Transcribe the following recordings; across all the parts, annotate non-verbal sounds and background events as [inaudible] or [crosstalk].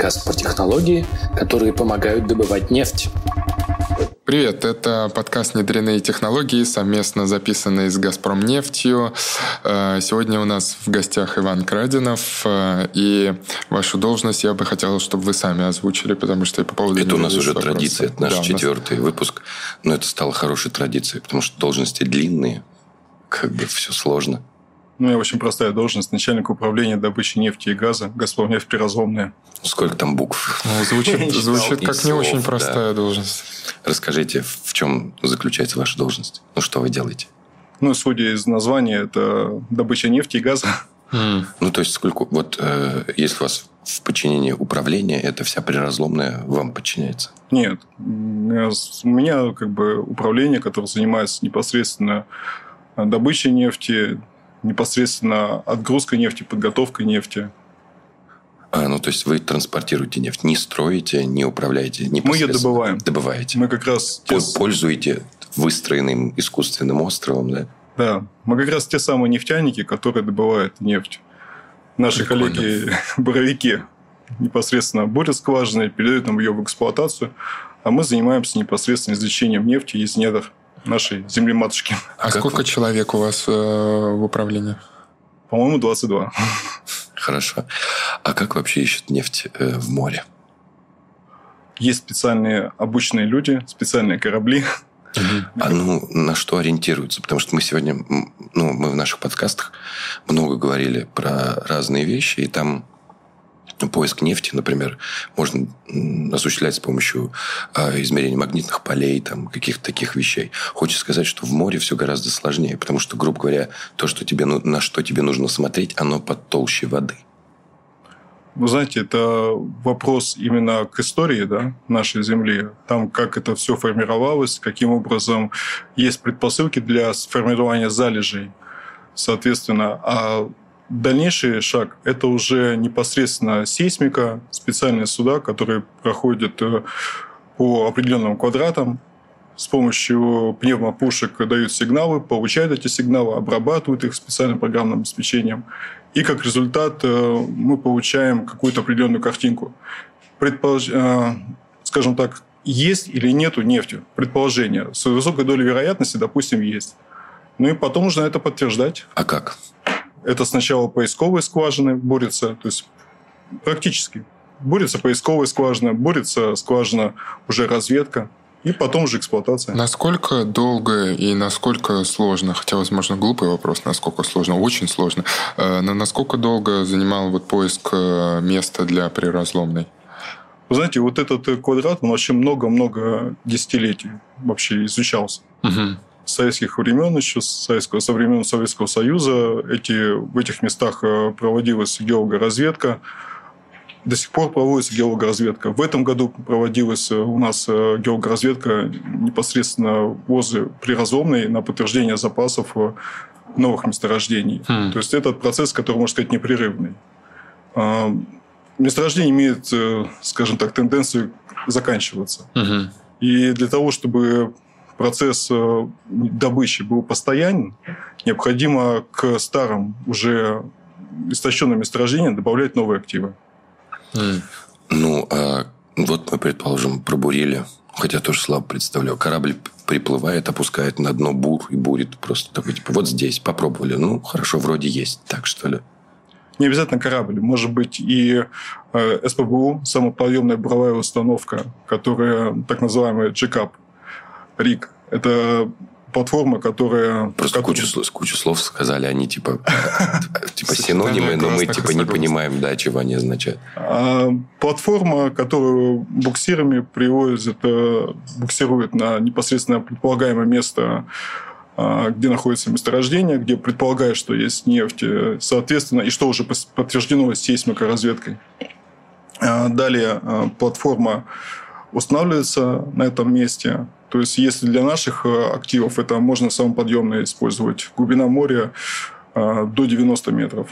подкаст про технологии, которые помогают добывать нефть. Привет, это подкаст «Внедренные технологии», совместно записанный с «Газпромнефтью». Э, сегодня у нас в гостях Иван Крадинов, э, и вашу должность я бы хотел, чтобы вы сами озвучили, потому что по поводу... Это у нас уже вопросы. традиция, это наш да, четвертый нас... выпуск, но это стало хорошей традицией, потому что должности длинные, как бы все сложно. Ну, я очень простая должность. Начальник управления добычей нефти и газа. Газпромнефть приразломная. Сколько там букв? Ну, звучит, [laughs] звучит как не очень простая должность. Расскажите, в чем заключается ваша должность? Ну, что вы делаете? Ну, судя из названия, это добыча нефти и газа. Mm. Ну, то есть, сколько... Вот э, если у вас в подчинении управления, это вся приразломная вам подчиняется? Нет. У меня как бы управление, которое занимается непосредственно добычей нефти, непосредственно отгрузка нефти, подготовка нефти. А, ну, то есть вы транспортируете нефть, не строите, не управляете Мы ее добываем. Добываете. Мы как раз... Те... Пользуете выстроенным искусственным островом, да? Да. Мы как раз те самые нефтяники, которые добывают нефть. Наши Прикольно. коллеги [laughs] боровики непосредственно борют скважины, передают нам ее в эксплуатацию, а мы занимаемся непосредственно извлечением нефти из недр нашей земли-матушки. А сколько человек у вас э, в управлении? По-моему, 22. Хорошо. А как вообще ищут нефть э, в море? Есть специальные обученные люди, специальные корабли. А ну на что ориентируются? Потому что мы сегодня, ну, мы в наших подкастах много говорили про разные вещи, и там поиск нефти, например, можно осуществлять с помощью э, измерения магнитных полей, там, каких-то таких вещей. Хочется сказать, что в море все гораздо сложнее, потому что, грубо говоря, то, что тебе, на что тебе нужно смотреть, оно под толще воды. Вы знаете, это вопрос именно к истории да, нашей Земли. Там, как это все формировалось, каким образом есть предпосылки для сформирования залежей. Соответственно, а Дальнейший шаг – это уже непосредственно сейсмика, специальные суда, которые проходят э, по определенным квадратам, с помощью пневмопушек дают сигналы, получают эти сигналы, обрабатывают их специальным программным обеспечением. И как результат э, мы получаем какую-то определенную картинку. Предполож... Э, скажем так, есть или нету нефти? Предположение. С высокой долей вероятности, допустим, есть. Ну и потом нужно это подтверждать. А как? Это сначала поисковые скважины борются, то есть практически. Борется поисковая скважина, борется скважина уже разведка, и потом уже эксплуатация. Насколько долго и насколько сложно, хотя, возможно, глупый вопрос, насколько сложно, очень сложно, э, но насколько долго занимал вот поиск э, места для приразломной? Вы знаете, вот этот квадрат, он вообще много-много десятилетий вообще изучался. Угу советских времен, еще советского, со времен Советского Союза. Эти, в этих местах э, проводилась геологоразведка. До сих пор проводится геологоразведка. В этом году проводилась э, у нас э, геологоразведка непосредственно возле приразломной на подтверждение запасов новых месторождений. Хм. То есть этот процесс, который, можно сказать, непрерывный. А, месторождение имеет, скажем так, тенденцию заканчиваться. Угу. И для того, чтобы процесс э, добычи был постоянен, необходимо к старым уже истощенным месторождениям добавлять новые активы. Ну, а вот мы, предположим, пробурили, хотя тоже слабо представляю, корабль приплывает, опускает на дно бур и бурит просто такой, типа, вот здесь, попробовали. Ну, хорошо, вроде есть, так что ли? Не обязательно корабль, может быть и э, СПБУ, самоподъемная буровая установка, которая так называемая джекап, РИК. Это платформа, которая... Просто кучу, кучу слов сказали, они типа, [laughs] типа синонимы, но мы типа не понимаем, да, чего они означают. А, платформа, которую буксирами привозят, э, буксирует на непосредственно предполагаемое место а, где находится месторождение, где предполагают, что есть нефть, соответственно, и что уже подтверждено сейсмикоразведкой. А, далее платформа устанавливается на этом месте, то есть, если для наших э, активов это можно самоподъемно использовать, глубина моря э, до 90 метров.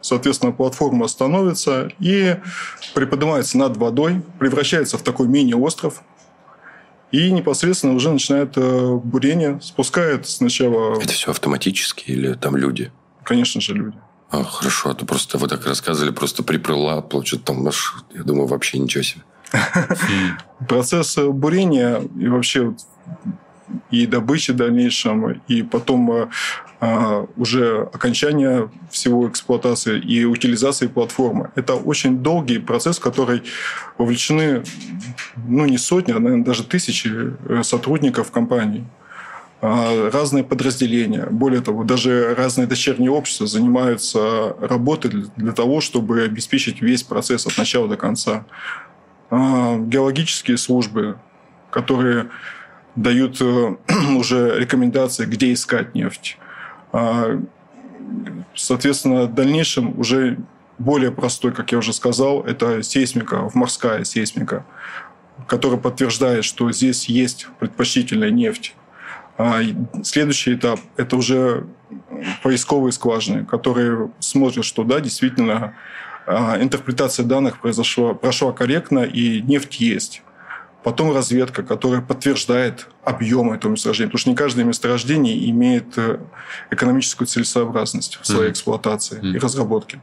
Соответственно, платформа становится и приподнимается над водой, превращается в такой мини-остров, и непосредственно уже начинает э, бурение, спускает сначала... Это все автоматически или там люди? Конечно же, люди. А, хорошо, а то просто вы так рассказывали, просто приплыла, получит там, я думаю, вообще ничего себе. Процесс бурения и вообще и добычи в дальнейшем, и потом э, а, уже окончание всего эксплуатации и утилизации платформы. Это очень долгий процесс, в который вовлечены ну, не сотни, а, наверное, даже тысячи э, сотрудников компании а, разные подразделения. Более того, даже разные дочерние общества занимаются работой для того, чтобы обеспечить весь процесс от начала до конца. Геологические службы, которые дают э, [clears throat] уже рекомендации, где искать нефть. А, соответственно, в дальнейшем уже более простой, как я уже сказал, это сейсмика, морская сейсмика, которая подтверждает, что здесь есть предпочтительная нефть. А следующий этап – это уже поисковые скважины, которые смотрят, что да, действительно, а, интерпретация данных произошла, прошла корректно, и нефть есть. Потом разведка, которая подтверждает объем этого месторождения. Потому что не каждое месторождение имеет э, экономическую целесообразность в своей mm-hmm. эксплуатации mm-hmm. и разработке.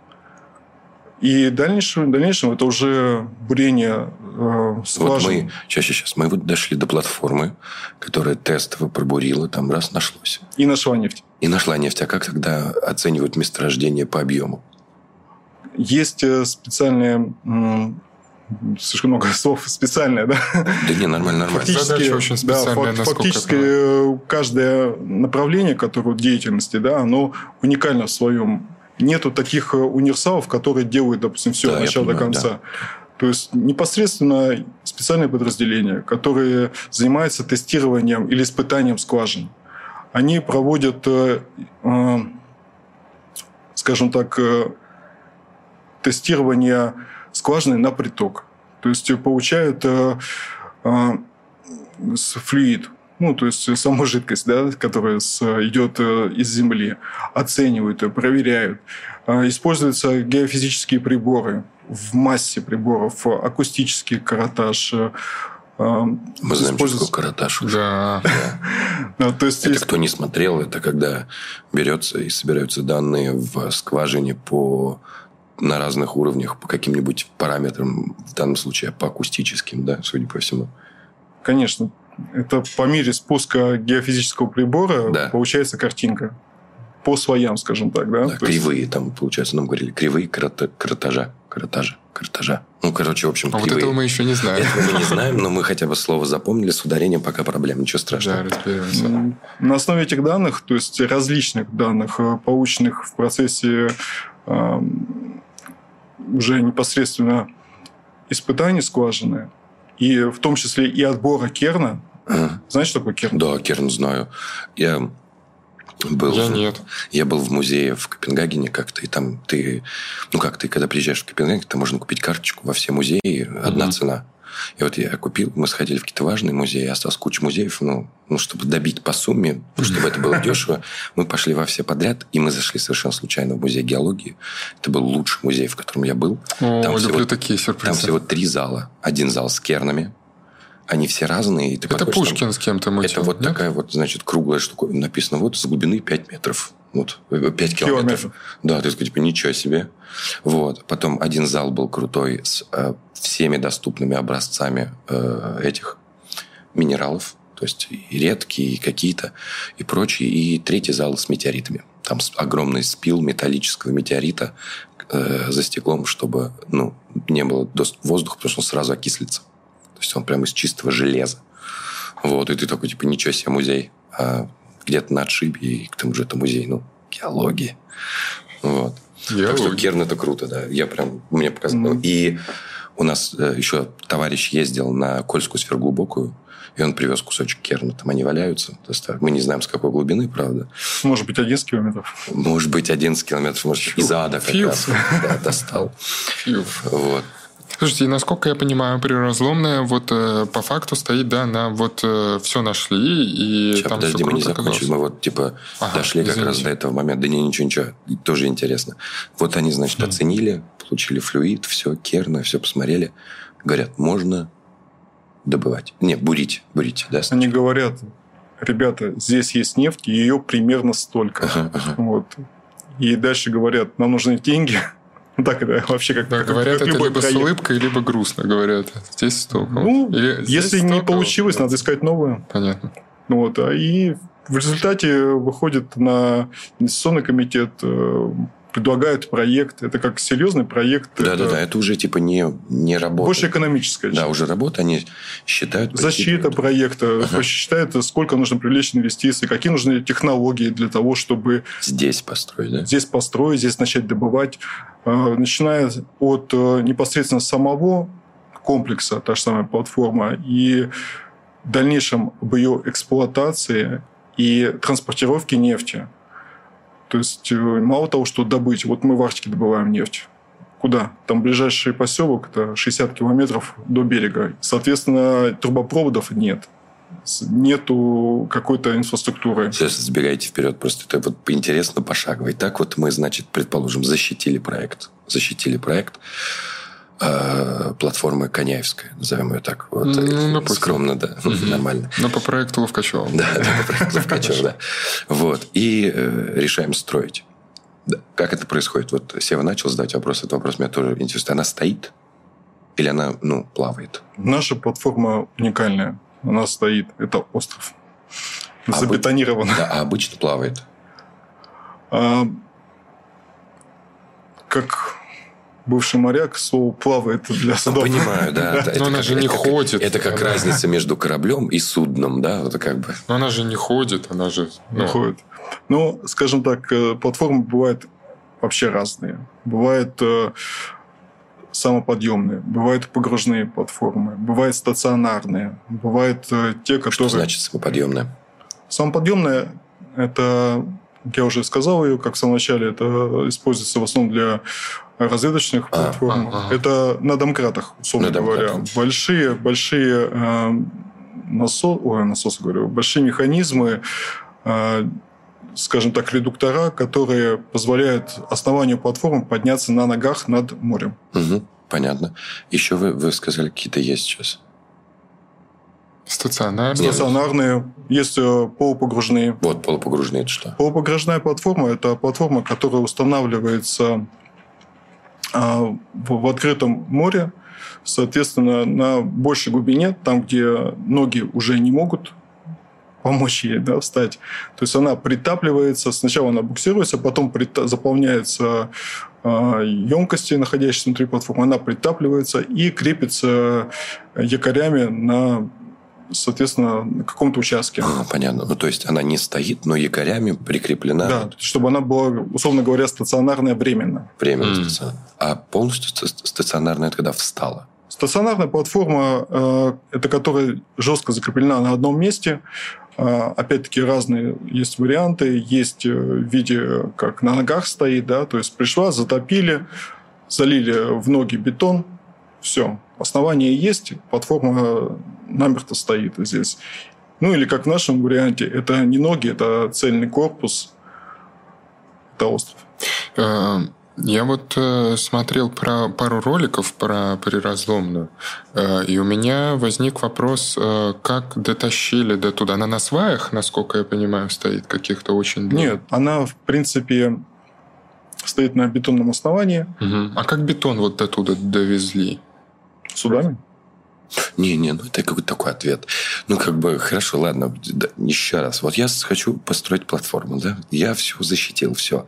И в дальнейшем, в дальнейшем это уже бурение э, скважин. Вот мы, сейчас, сейчас, мы вот дошли до платформы, которая тестово пробурила, там раз нашлось. И нашла нефть. И нашла нефть. А как тогда оценивают месторождение по объему? Есть э, специальные слишком много слов специальное, да? Да не, нормально, нормально. Фактически, Задача очень специальная, да, фактически это... каждое направление, которое деятельности, да, оно уникально в своем. Нету таких э, универсалов, которые делают, допустим, все да, от начала понимаю, до конца. Да. То есть непосредственно специальные подразделения, которые занимаются тестированием или испытанием скважин. Они проводят, э, э, скажем так, тестирование скважины на приток. То есть получают э, э, флюид, ну, то есть саму жидкость, да, которая с, идет э, из земли, оценивают, проверяют. Э, используются геофизические приборы в массе приборов, акустический каротаж, э, мы знаем, что такое каратаж. Да. [laughs] да. то есть это есть... кто не смотрел, это когда берется и собираются данные в скважине по на разных уровнях по каким-нибудь параметрам, в данном случае по акустическим, да, судя по всему. Конечно. Это по мере спуска геофизического прибора да. получается картинка. По своям, скажем так, да? да кривые есть... там, получается, нам говорили, кривые крото... кротажа. Кротажа. Кротажа. Ну, короче, в общем, А кривые. вот этого мы еще не знаем. Этого мы не знаем, но мы хотя бы слово запомнили. С ударением пока проблем. Ничего страшного. Да, разберемся. На основе этих данных, то есть различных данных, э, полученных в процессе уже непосредственно испытания скважины, и в том числе и отбора керна. Знаешь, что такое керн? Да, керн знаю. Я был, я нет. Я был в музее в Копенгагене как-то, и там ты... Ну как, ты когда приезжаешь в Копенгаген, ты можно купить карточку во все музеи, одна угу. цена. И вот я купил, мы сходили в какие-то важные музеи, осталось куча музеев, ну, ну, чтобы добить по сумме, чтобы это было дешево, мы пошли во все подряд, и мы зашли совершенно случайно в музей геологии. Это был лучший музей, в котором я был. О, там люблю всего, такие сюрпризы. Там всего три зала. Один зал с кернами, они все разные. И ты это Пушкин там, с кем-то мутил, Это вот нет? такая вот, значит, круглая штука. Написано вот с глубины 5 метров. Вот, 5 километров. Километр. Да, ты типа, ничего себе. Вот. Потом один зал был крутой с э, всеми доступными образцами э, этих минералов. То есть и редкие, и какие-то, и прочие. И третий зал с метеоритами. Там огромный спил металлического метеорита э, за стеклом, чтобы ну, не было воздуха, потому что он сразу окислится. То есть он прямо из чистого железа. Вот, и ты такой, типа, ничего себе, музей. А где-то на отшибе, и к тому же это музей, ну, геологии. Вот. Геология. Так что Керн это круто, да. Я прям, мне показалось. Mm-hmm. И у нас э, еще товарищ ездил на Кольскую сверхглубокую, и он привез кусочек керна. Там они валяются. Мы не знаем, с какой глубины, правда. Может быть, 11 километров. Может быть, 11 километров. Может, Фью. из ада как Фью. раз да, достал. Фью. Вот. Слушайте, насколько я понимаю, приразломная вот э, по факту стоит, да, на вот э, все нашли и Сейчас, там подожди, все мы не закончили, мы вот типа ага, дошли извините. как раз до этого момента. Да не, ничего, ничего, тоже интересно. Вот они, значит, оценили, получили флюид, все, керна, все посмотрели. Говорят, можно добывать. Не, бурить, бурить, да. Они говорят, ребята, здесь есть нефть, ее примерно столько. Ага, ага. Вот. и дальше говорят, нам нужны деньги, так это вообще как, да, как говорят, как это либо проект. с улыбкой, либо грустно говорят. Здесь столько. Ну, Или здесь если не столько, получилось, вот. надо искать новое. Понятно. Вот, а и в результате выходит на инвестиционный комитет, предлагают проект. Это как серьезный проект. Да, это да, да, это уже типа не, не работа. Больше экономическая Да, часть. уже работа, они считают... Защита проекта, посчитает, сколько нужно привлечь инвестиций, какие нужны технологии для того, чтобы Здесь построить, да? здесь построить, здесь начать добывать, Э, начиная от э, непосредственно самого комплекса, та же самая платформа, и в дальнейшем об ее эксплуатации и транспортировке нефти. То есть э, мало того, что добыть, вот мы в Арктике добываем нефть. Куда? Там ближайший поселок, это 60 километров до берега. Соответственно, трубопроводов нет. Нету какой-то инфраструктуры. Сейчас забегайте вперед, просто это вот интересно пошагово. И так вот мы, значит, предположим, защитили проект. Защитили проект платформы Коняевская, назовем ее так. Вот, Ну, э, скромно, да, нормально. Ну, по проекту Ловкачева. Да, да, по проекту Ловкачева, да. Вот. И э, решаем строить. Да. Как это происходит? Вот Сева начал задать вопрос. Этот вопрос меня тоже интересует. Она стоит? Или она, ну, плавает? Наша платформа уникальная. Она стоит. Это остров. А Забетонирован. Да, а обычно плавает. А, как бывший моряк, слово плавает для судов. понимаю, да. [laughs] это она же не ходит. Это как разница [laughs] между кораблем и судном, да? Это как бы... Но она же не ходит, она же... ну, Выходит. Ну, скажем так, э, платформы бывают вообще разные. Бывают э, самоподъемные, бывают погружные платформы, бывают стационарные, бывают э, те, Что которые... значит самоподъемное? Самоподъемная – это, как я уже сказал ее, как в самом начале, это используется в основном для разведочных А, платформ. ага. Это на домкратах, условно На говоря. домкратах. Большие, большие э, насо... Ой, насосы, говорю, большие механизмы, э, скажем так, редуктора, которые позволяют основанию платформы подняться на ногах над морем. Мгм, понятно. Еще вы, вы сказали, какие-то есть сейчас. Стационарно. Стационарные, есть э, полупогружные. Вот, полупогружные это что? Полупогружная платформа – это платформа, которая устанавливается а, в, в открытом море, соответственно, на большей глубине, там, где ноги уже не могут помочь ей да, встать. То есть она притапливается, сначала она буксируется, потом заполняются а, емкости, находящиеся внутри платформы, она притапливается и крепится якорями на, соответственно, на каком-то участке. А, понятно. Ну, то есть она не стоит, но якорями прикреплена Да, чтобы она была, условно говоря, стационарная временно. временно. М. стационар. А полностью ста- стационарная это когда встала? Стационарная платформа, э, это которая жестко закреплена на одном месте. Э, опять-таки разные есть варианты. Есть э, в виде, как на ногах стоит, да, то есть пришла, затопили, залили в ноги бетон, все. Основание есть, платформа намертво стоит здесь. Ну или как в нашем варианте, это не ноги, это цельный корпус, это остров. Э, Я вот э, смотрел про пару роликов про приразломную, э, и у меня возник вопрос, э, как дотащили до туда. Она на сваях, насколько я понимаю, стоит каких-то очень длинных? Нет, она, в принципе, стоит на бетонном основании Мгм. А как бетон вот до туда довезли? Судами. Не, не, ну это какой-то такой ответ. Ну, как бы, хорошо, ладно, да, еще раз. Вот я хочу построить платформу, да? Я все защитил, все.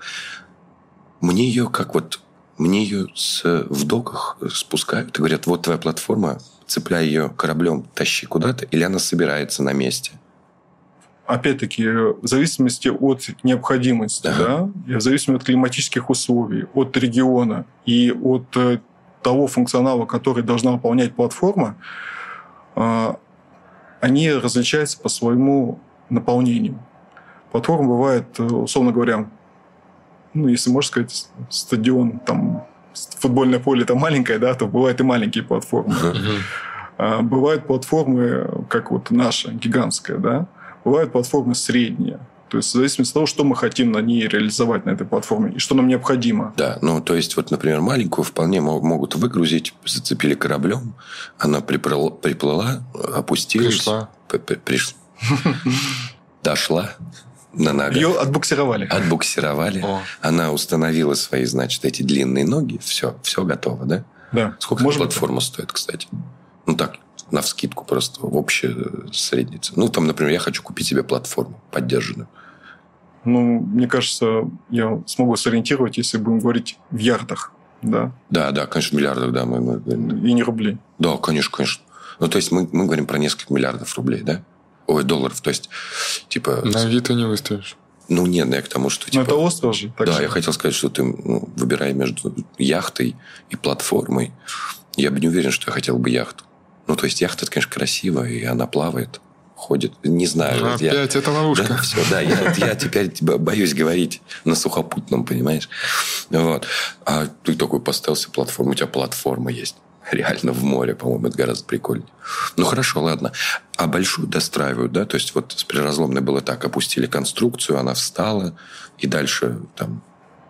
Мне ее как вот... Мне ее с, в доках спускают и говорят, вот твоя платформа, цепляй ее кораблем, тащи куда-то, или она собирается на месте. Опять-таки, в зависимости от необходимости, Ага. да, и в зависимости от климатических условий, от региона и от э, того функционала, который должна выполнять платформа, э, они различаются по своему наполнению. Платформа бывает, условно говоря, ну, если можно сказать, стадион, там, футбольное поле это маленькое, да, то бывают и маленькие платформы. А, Бывают платформы, как вот наша, гигантская, да. Бывают платформы средние. То есть в зависимости от того, что мы хотим на ней реализовать на этой платформе и что нам необходимо. Да, ну, то есть, вот, например, маленькую вполне мо- могут выгрузить, зацепили кораблем, она приплыла, приплыла опустилась. Пришла. П- п- приш- [laughs] Дошла. на ногах. Ее отбуксировали. Отбуксировали. О. Она установила свои, значит, эти длинные ноги. Все, все готово, да? Да. Сколько Может быть, платформа стоит, кстати? Ну так, на вскидку просто в общую среднюю цену. Ну, там, например, я хочу купить себе платформу поддержанную. Ну, мне кажется, я смогу сориентировать, если будем говорить в ярдах, да, Да, да, конечно, в миллиардах, да, мы, мы говорим. и не рублей. Да, конечно, конечно. Ну, то есть мы, мы говорим про несколько миллиардов рублей, да? Ой, долларов, то есть, типа... На Авито не выставишь. Ну, нет, ну, я к тому, что, Но типа... это остров же. так да, же. я хотел сказать, что ты ну, выбирай между яхтой и платформой. Я бы не уверен, что я хотел бы яхту. Ну, то есть яхта, это, конечно, красиво, и она плавает, ходит. Не знаю. вот я- Опять это ловушка. Да, все, да, я, я теперь [laughs] бо- боюсь говорить на сухопутном, понимаешь? Вот. А ты такой поставил себе платформу, у тебя платформа есть. [laughs] Реально в море, по-моему, это гораздо прикольнее. Ну, хорошо, ладно. А большую достраивают, да? То есть вот с приразломной было так, опустили конструкцию, она встала, и дальше там...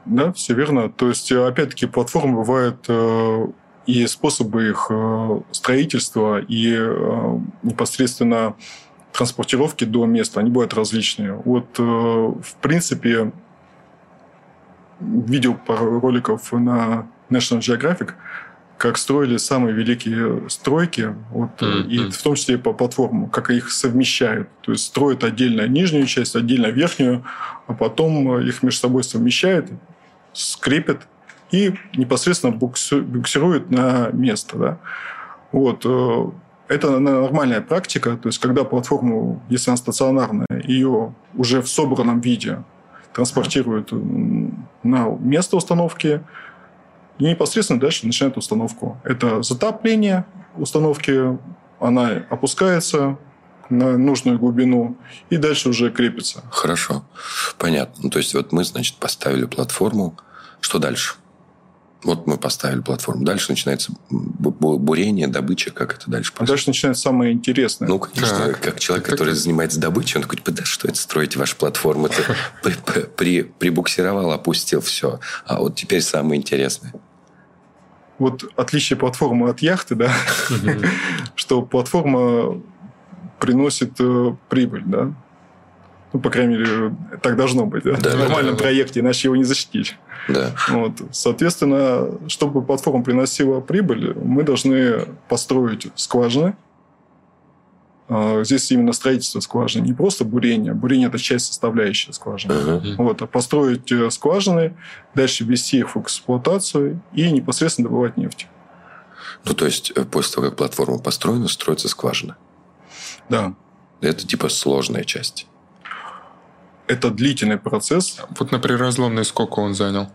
Да, все верно. То есть, э, опять-таки, платформы бывают э, и способы их э, строительства, и э, непосредственно транспортировки до места, они бывают различные. Вот, э, в принципе, видел пару роликов на National Geographic, как строили самые великие стройки, вот, Мгм. и в том числе и по платформам, как их совмещают. То есть строят отдельно нижнюю часть, отдельно верхнюю, а потом э, их между собой совмещают, скрепят и непосредственно буксируют на место. Да? Вот. Это нормальная практика, то есть когда платформу, если она стационарная, ее уже в собранном виде транспортируют на место установки, и непосредственно дальше начинает установку. Это затопление установки, она опускается на нужную глубину и дальше уже крепится. Хорошо, понятно. Ну, то есть вот мы, значит, поставили платформу. Что дальше? Вот мы поставили платформу. Дальше начинается бу- бу- бурение, добыча. Как это дальше А происходит? дальше начинается самое интересное. Ну, конечно, Так. как человек, Так, который так. занимается добычей, он такой, типа, да что это строить вашу платформу? Ты [laughs] при- при- при- прибуксировал, опустил, все. А вот теперь самое интересное. Вот отличие платформы от яхты, да, [laughs] что платформа приносит э, прибыль, да. Ну, по крайней мере, так должно быть, да, Да, в нормальном да, да. проекте, иначе его не защитить. Да. Вот. Соответственно, чтобы платформа приносила прибыль, мы должны построить скважины. А, Здесь именно строительство скважины, не просто бурение. Бурение – это часть составляющей скважины. Ага. Вот, а построить э, скважины, дальше ввести их в эксплуатацию и непосредственно добывать нефть. Ну, то есть, э, после того, как платформа построена, строится скважина. Да. Это, типа, сложная часть. Это длительный процесс. Вот на приразломной сколько он занял?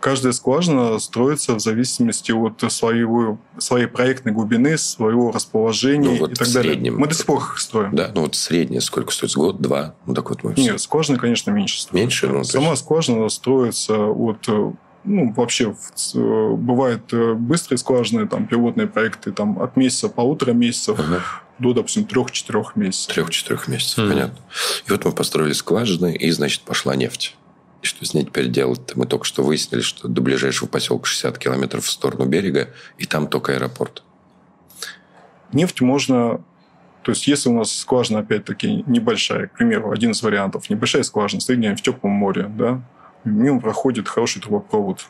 Каждая скважина строится в зависимости от своего, своей проектной глубины, своего расположения Ну, вот и так далее. среднем. Мы до сих пор их строим. Да, ну вот среднее сколько стоит? Год, два? Ну, так вот мы Нет, скважины, конечно, меньше строят. Меньше? Ну, то Сама есть- скважина строится от... Ну, вообще, в э, бывают э, быстрые скважины, там, пилотные проекты, там, от месяца, полутора месяцев Ага. до, допустим, трех-четырех месяцев. Трех-четырех месяцев, Мгм. понятно. И вот мы построили скважины, и, значит, пошла нефть. И что с ней теперь делать? Мы только что выяснили, что до ближайшего поселка 60 километров в сторону берега, и там только аэропорт. Нефть можно... То есть, если у нас скважина, опять-таки, небольшая, к примеру, один из вариантов, небольшая скважина, где-нибудь в теплом море, да, мимо проходит хороший трубопровод,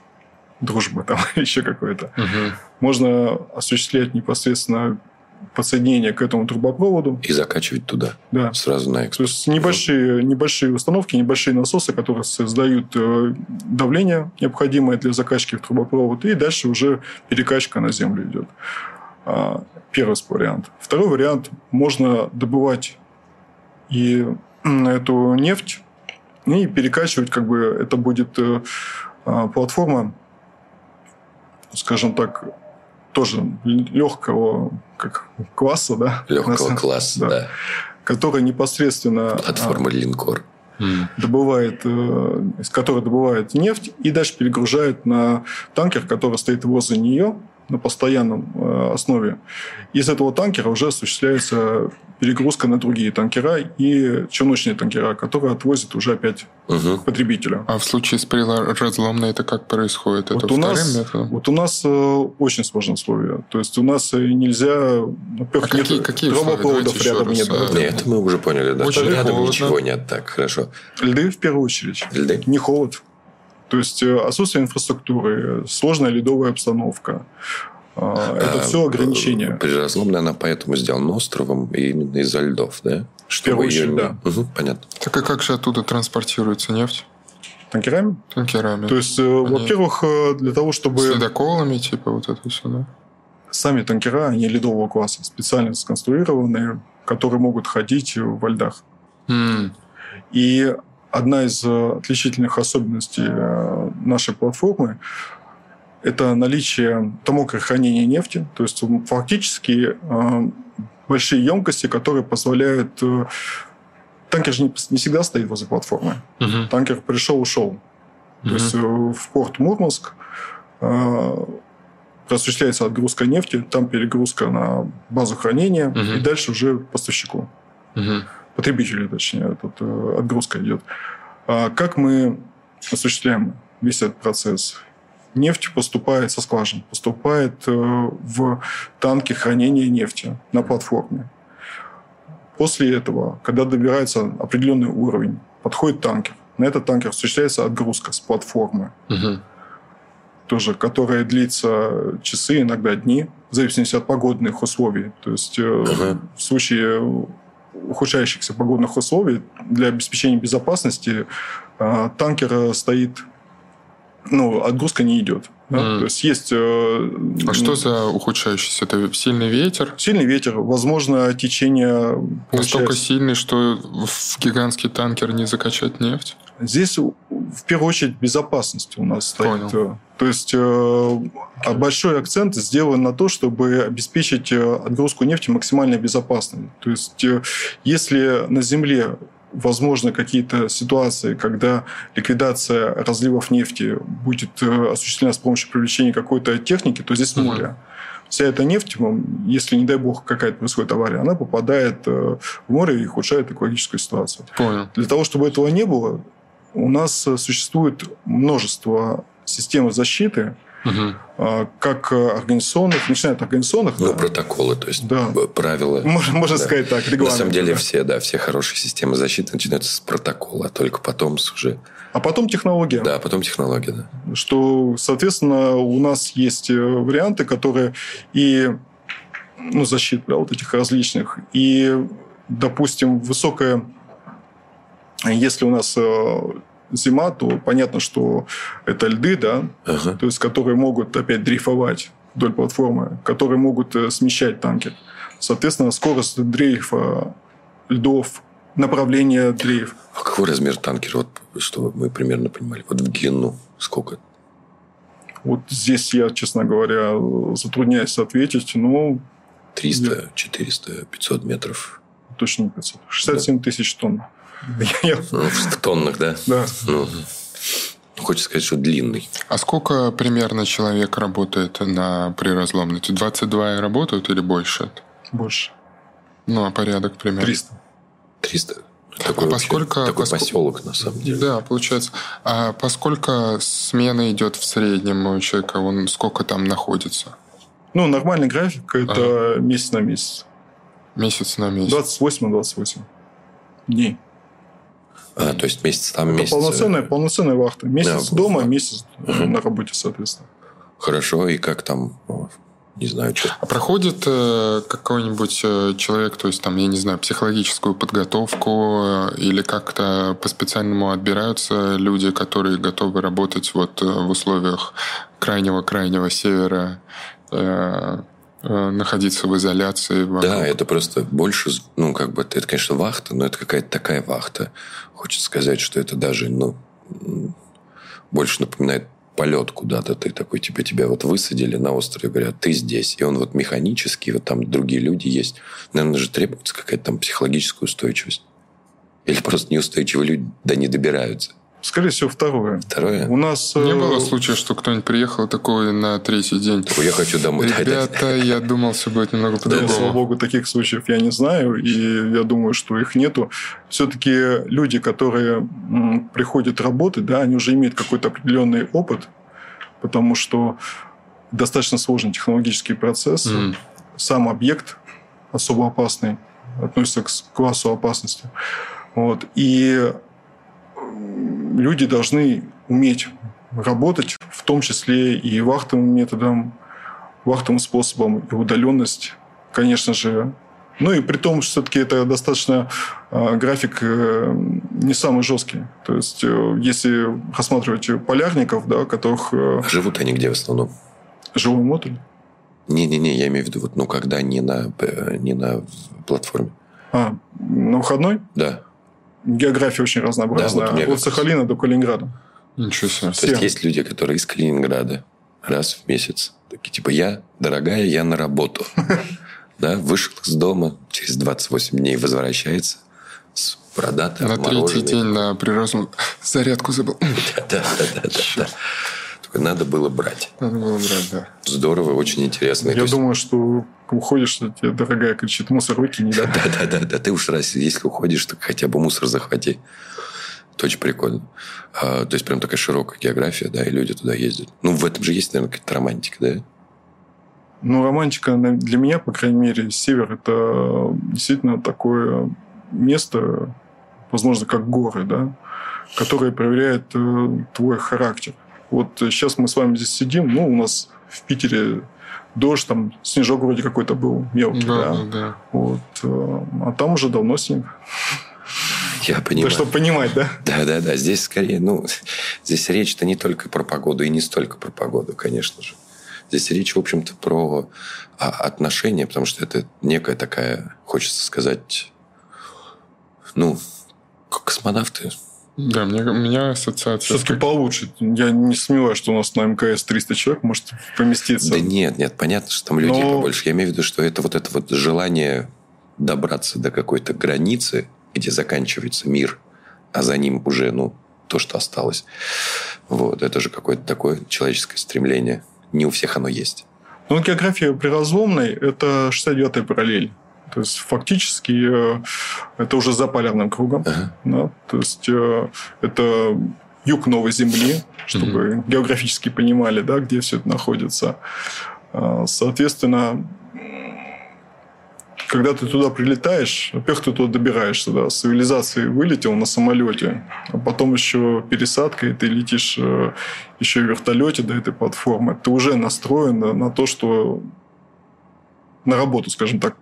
дружба [laughs] там, еще какой-то. Можно осуществлять непосредственно подсоединение к этому трубопроводу, И закачивать туда, да. сразу на То экспорт. есть небольшие, небольшие установки, небольшие насосы, которые создают э, давление, необходимое для закачки в трубопровод, и дальше уже перекачка на землю идет. А, Первый вариант. Второй вариант. Можно добывать и эту нефть и перекачивать, как бы это будет э, а, платформа, скажем так, тоже легкого как класса, да? Легкого класса, да. да. которая непосредственно Платформа линкор. Добывает, э, из которой добывает нефть и дальше перегружает на танкер, который стоит возле нее, на постоянном э, основе. Из этого танкера уже осуществляется перегрузка на другие танкера и челночные танкера, которые отвозят уже опять угу. к потребителю. А в случае с разломной это как происходит? Вот это у нас, методом? Вот у нас э, очень сложные условия. То есть у нас э, нельзя... Во-первых, а нет какие, какие трубопроводов рядом нет. Да. Нет, мы уже поняли. Да, очень рядом холодно. ничего нет. Так, хорошо. Льды в первую очередь. Льды? Не холод. То есть э, отсутствие инфраструктуры, сложная ледовая обстановка. А, это а, все ограничения. Приразломная она поэтому сделана островом именно из-за льдов, да? Чтобы В ее... да. Угу, понятно. Так и как же оттуда транспортируется нефть? Танкерами? Танкерами. То есть, э, они... во-первых, э, для того, чтобы... С ледоколами, типа, вот это все, да? Сами танкера, они ледового класса, специально сконструированные, которые могут ходить во льдах. Mm. И одна из э, отличительных особенностей э, нашей платформы – это наличие томокры хранения нефти. То есть фактически э, большие емкости, которые позволяют... Танкер же не всегда стоит возле платформы. Uh-huh. Танкер пришел, ушел. То есть в порт Мурманск осуществляется отгрузка нефти, там перегрузка на базу хранения, uh-huh. и дальше уже поставщику. Uh-huh потребителю, точнее, тут э, отгрузка идет. А как мы осуществляем весь этот процесс? Нефть поступает со скважин, поступает э, в танки хранения нефти на платформе. После этого, когда добирается определенный уровень, подходит танкер. На этот танкер осуществляется отгрузка с платформы. Угу. Тоже, которая длится часы, иногда дни, в зависимости от погодных условий. То есть угу. в случае ухудшающихся погодных условий для обеспечения безопасности а, танкер стоит, ну, отгрузка не идет. Да? Mm. То есть есть... Э, а что за ухудшающийся? Это сильный ветер? Сильный ветер. Возможно, течение... Настолько сильный, что в гигантский танкер не закачать нефть? Здесь в первую очередь безопасность у нас стоит. Понял. То есть э, большой акцент сделан на то, чтобы обеспечить э, отгрузку нефти максимально безопасной. То есть э, если на Земле возможны какие-то ситуации, когда ликвидация разливов нефти будет осуществлена с помощью привлечения какой-то техники, то здесь море. Вся эта нефть, если, не дай бог, какая-то происходит авария, она попадает в море и ухудшает экологическую ситуацию. Понял. Для того, чтобы этого не было, у нас существует множество систем защиты, угу. как организационных, начиная от организационных. Ну, да. протоколы, то есть да. правила. Можно, можно да. сказать так, регламент. На самом деле да. все, да, все хорошие системы защиты начинаются с протокола, а только потом уже... А потом технология. Да, потом технология, да. Что, соответственно, у нас есть э, варианты, которые и ну, защиты да, вот этих различных, и, допустим, высокая если у нас э, зима, то понятно, что это льды, да, ага. то есть которые могут опять дрейфовать вдоль платформы, которые могут э, смещать танки. Соответственно, скорость дрейфа льдов, направление дрейф. А какой размер танкера, вот, чтобы мы примерно понимали? Вот в длину сколько? Вот здесь я, честно говоря, затрудняюсь ответить, но... 300, я... 400, 500 метров? Точно не 500. 67 да. тысяч тонн. Ну, в тоннах, да? Да. Ну, хочется сказать, что длинный. А сколько примерно человек работает на приразломной? 22 работают или больше? Больше. Ну, а порядок примерно? 300. 300? Такой, а поскольку, такой поскольку, поселок, на самом деле. Да, получается. А поскольку смена идет в среднем у человека, он сколько там находится? Ну, нормальный график – это ага. месяц на месяц. Месяц на месяц. 28 на 28 дней. А, то есть месяц там, месяц... Полноценная, полноценная вахта. Месяц да, дома, месяц угу. на работе, соответственно. Хорошо, и как там не знаю, что. А проходит э, какой-нибудь э, человек, то есть там, я не знаю, психологическую подготовку э, или как-то по специальному отбираются люди, которые готовы работать вот э, в условиях крайнего-крайнего севера, э, э, находиться в изоляции. Вокруг. Да, это просто больше, ну, как бы, это, конечно, вахта, но это какая-то такая вахта. Хочется сказать, что это даже, ну, больше напоминает полет куда-то. Ты такой, тебе тебя вот высадили на острове, говорят, ты здесь. И он вот механический, вот там другие люди есть. Наверное, же требуется какая-то там психологическая устойчивость. Или просто неустойчивые люди да не добираются. Скорее всего, второе. Второе? У нас... Не э, было случая, что кто-нибудь приехал такой на третий день. Такой, я хочу домой. Ребята, я думал, все будет немного Да, слава по-другому. богу, таких случаев я не знаю, и я думаю, что их нету. Все-таки люди, которые приходят работать, да, они уже имеют какой-то определенный опыт, потому что достаточно сложный технологический процесс. Сам объект особо опасный, относится к классу опасности. Вот. И люди должны уметь работать, в том числе и вахтовым методом, вахтовым способом, и удаленность, конечно же. Ну и при том, что все-таки это достаточно э, график э, не самый жесткий. То есть, э, если рассматривать полярников, да, которых э, А живут они где в основном? живой модуль, Не-не-не, я имею в виду, вот, ну, когда не на, э, не на платформе. а, на выходной, Да. География очень разнообразная. Да, вот От. Сахалина до Калининграда. Ничего себе. То есть Все. есть люди, которые из Калининграда раз в месяц. Такие, типа, я, дорогая, я на работу. [laughs] Да, вышел из дома, через 28 дней возвращается с бородатой, На третий день на природном зарядку забыл. [laughs] Да, да, да, да, Только надо было брать. Надо было брать, да. Здорово, очень интересно. То Я есть- думаю, что уходишь, тебе дорогая кричит, мусор выкини, да? Да, да, да, да. Ты уж раз, если уходишь, то хотя бы мусор захвати. Это очень прикольно. А, то есть, прям такая широкая география, да, и люди туда ездят. Ну, в этом же есть, наверное, какая-то романтика, да? Ну, романтика для меня, по крайней мере, север это действительно такое место, возможно, как горы, да, которое проверяет э, твой характер. Вот сейчас мы с вами здесь сидим, ну, у нас в Питере дождь, там снежок вроде какой-то был мелкий, Да, да. да. Вот, э, а там уже давно снег. Я понимаю. Так, чтобы понимать, да? Да, да, да. Здесь скорее, ну, здесь речь-то не только про погоду и не столько про погоду, конечно же. Здесь речь, в общем-то, про а, отношения, потому что это некая такая, хочется сказать, ну, космонавты. Да, мне, у меня ассоциация... Все-таки получше. Я не сомневаюсь, что у нас на МКС 300 человек может поместиться. Да нет, нет, понятно, что там людей Но- побольше. Я имею в виду, что это вот это вот желание добраться до какой-то границы, где заканчивается мир, а за ним уже, ну, то, что осталось. Вот, это же какое-то такое человеческое стремление. Не у всех оно есть. Ну, география приразломной – это 69-я параллель. То есть, фактически, э, это уже за полярным кругом. Ага. Да? То есть, э, это юг Новой Земли, чтобы географически понимали, да, где все это находится. А, Соответственно, когда ты туда прилетаешь, во-первых, ты туда добираешься, да, с цивилизации вылетел на самолете, а потом еще пересадка, и ты летишь э, еще в вертолете до этой платформы. Ты уже настроен на, на то, что на работу, скажем так.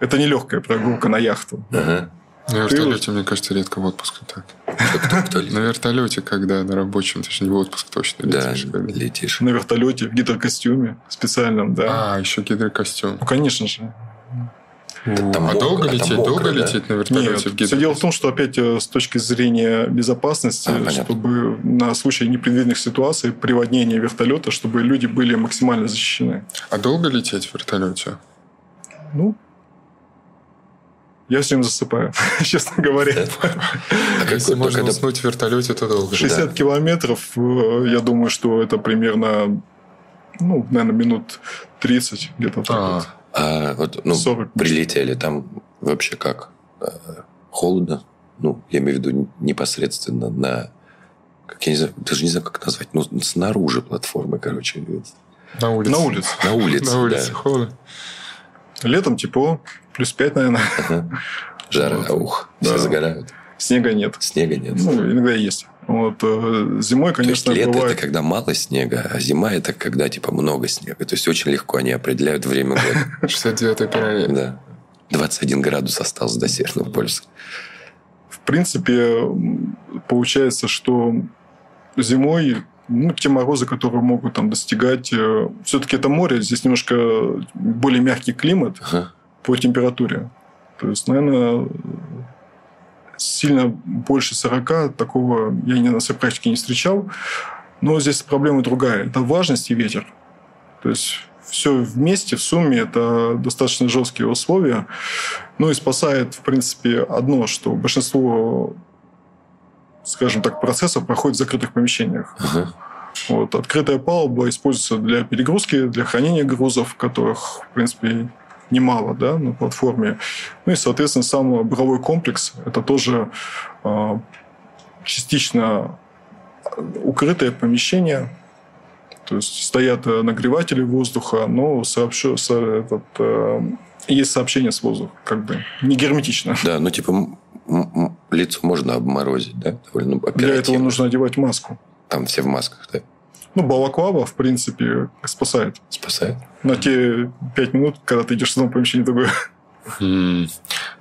Это не легкая прогулка на яхту. Ага. На вертолете, мне кажется, редко в отпуск так. На вертолете, когда на рабочем, точнее, в отпуск точно Да, летишь. когда- летишь. На вертолете в гидрокостюме специальном, да. А, еще гидрокостюм. Ну, конечно же. там а мокро, долго а лететь? мокро, долго да? лететь на вертолете Нет, в все дело в том, что опять э, с точки зрения безопасности, А, понятно. чтобы на случай непредвиденных ситуаций приводнения вертолета, чтобы люди были максимально защищены. А долго лететь в вертолете? Ну, я все время засыпаю, [laughs] честно говоря. А как Если можно когда- уснуть в вертолете, то долго. 60 километров, э, я думаю, что это примерно, ну, наверное, минут 30 где-то так А, вот. А вот, ну, 40. прилетели, там вообще как? Э, Холодно? Ну, я имею в виду непосредственно на... Как я не знаю, даже не знаю, как назвать. Ну, снаружи платформы, короче. на улице. На улице. На улице, На улице да. холодно. Летом тепло, плюс 5, наверное. Ага. [laughs] Жара, а ух, Да. все загорают. Снега нет. Снега нет. Ну, иногда есть. Вот, э, зимой, То есть конечно, лето бывает... это когда мало снега, а зима это когда типа много снега. То есть очень легко они определяют время года. [laughs] 69-й параллель. Да. 21 градус остался до Северного полюса. В принципе, получается, что зимой ну, те морозы, которые могут там достигать... Все-таки это море, здесь немножко более мягкий климат Ага. По температуре. То есть, наверное, сильно больше 40 такого я ни на своей практике не встречал. Но здесь проблема другая. Это влажность и ветер. То есть все вместе, в сумме, это достаточно жесткие условия. Ну и спасает, в принципе, одно, что большинство скажем так, процессов проходит в закрытых помещениях. Ага. Вот. Открытая палуба используется для перегрузки, для хранения грузов, которых, в принципе, немало да, на платформе. Ну и, соответственно, сам буровой комплекс – это тоже э, частично укрытое помещение, то есть стоят нагреватели воздуха, но сообщу, со, этот, э, есть сообщение с воздухом, как бы не герметично. Да, ну типа лицо можно обморозить, да? Довольно оперативно. Для этого нужно одевать маску. Там все в масках, да? Ну, балаклава, в принципе, спасает. Спасает? На те пять минут, когда ты идешь в одном помещении другое.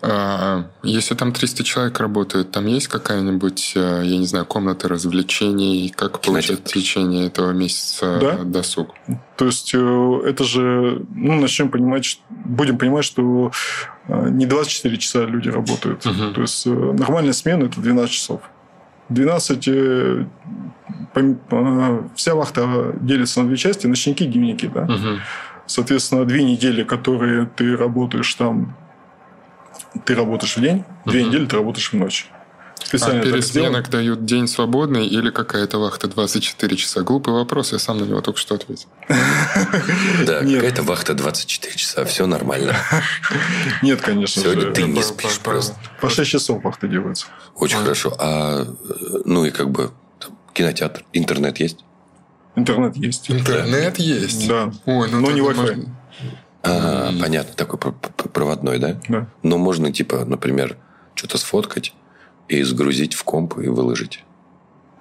А, если там 300 человек работают, там есть какая-нибудь, э, я не знаю, комната развлечений? Как получать в течение этого месяца да? досуг? То есть э, это же, ну, начнем понимать, будем понимать, что э, не 24 часа люди работают. Угу. То есть нормальная смена – это 12 часов. 12 вся вахта делится на две части, ночники и дневники, да. Угу. Соответственно, две недели, которые ты работаешь там, ты работаешь в день, две угу. недели ты работаешь в ночь. Специально а пересменок дают день свободный или какая-то вахта 24 часа? Глупый вопрос, я сам на него только что ответил. Да, какая-то вахта 24 часа, все нормально. Нет, конечно Сегодня ты не спишь просто. По 6 часов вахта делается. Очень хорошо. А, ну и как бы кинотеатр, интернет есть? Интернет есть. Интернет есть? Да. Ой, ну Но не Wi-Fi. А, понятно, такой проводной, да? Да. Но можно, типа, например, что-то сфоткать и сгрузить в комп и выложить.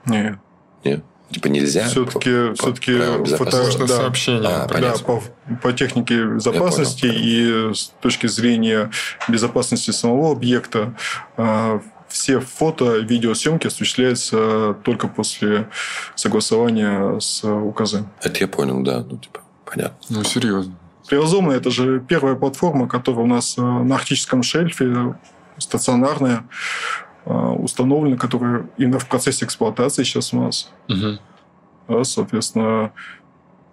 Нет. Нет? Типа нельзя? Все-таки, все-таки фото... да, сообщение. А, да, по, по технике безопасности и с точки зрения безопасности самого объекта а, все фото, видеосъемки осуществляются только после согласования с УКЗ. Это я понял, да. Ну, типа, понятно. Ну, серьезно. Приозомна – это же первая платформа, которая у нас э, на арктическом шельфе, стационарная, э, установлена, которая именно в процессе эксплуатации сейчас у нас. Угу. Соответственно,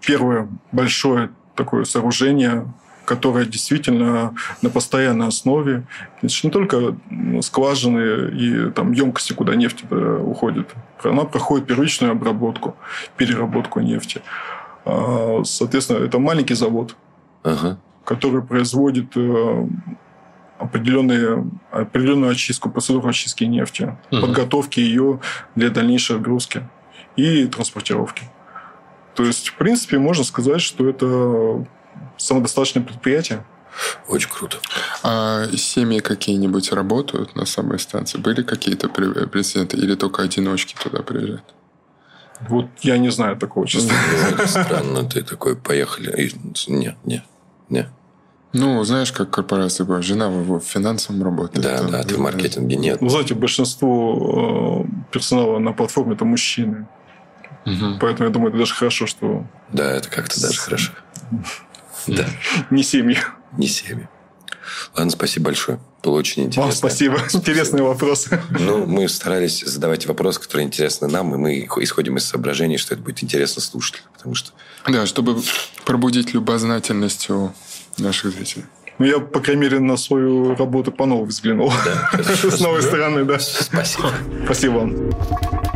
первое большое такое сооружение, которая действительно на постоянной основе. Это не только скважины и там, емкости, куда нефть э, уходит. Она проходит первичную обработку, переработку нефти. А, соответственно, это маленький завод, ага. который производит э, определенные, определенную очистку, процедуру очистки нефти, угу. подготовки ее для дальнейшей отгрузки и транспортировки. То есть, в принципе, можно сказать, что это самодостаточное предприятие. Очень круто. А семьи какие-нибудь работают на самой станции? Были какие-то прецеденты или только одиночки туда приезжают? Вот я не знаю такого, честно. Ну, странно, ты такой, поехали. Нет, нет, нет. Ну, знаешь, как корпорация была, жена в финансовом работает. Да, да, ты в маркетинге нет. Ну, знаете, большинство э, персонала на платформе это мужчины. Угу. Поэтому я думаю, это даже хорошо, что... Да, это как-то даже хорошо. [laughs] Да. Не семьи. Не семьи. Ладно, спасибо большое. Было очень интересно. Вам спасибо. Интересные вопросы. Ну, мы старались задавать вопросы, которые интересны нам, и мы исходим из соображений, что это будет интересно слушателям. Потому что... Да, чтобы пробудить любознательность у наших зрителей. Ну, я, по крайней мере, на свою работу по-новому взглянул. Да, [laughs] С новой стороны, да. Спасибо. Спасибо вам.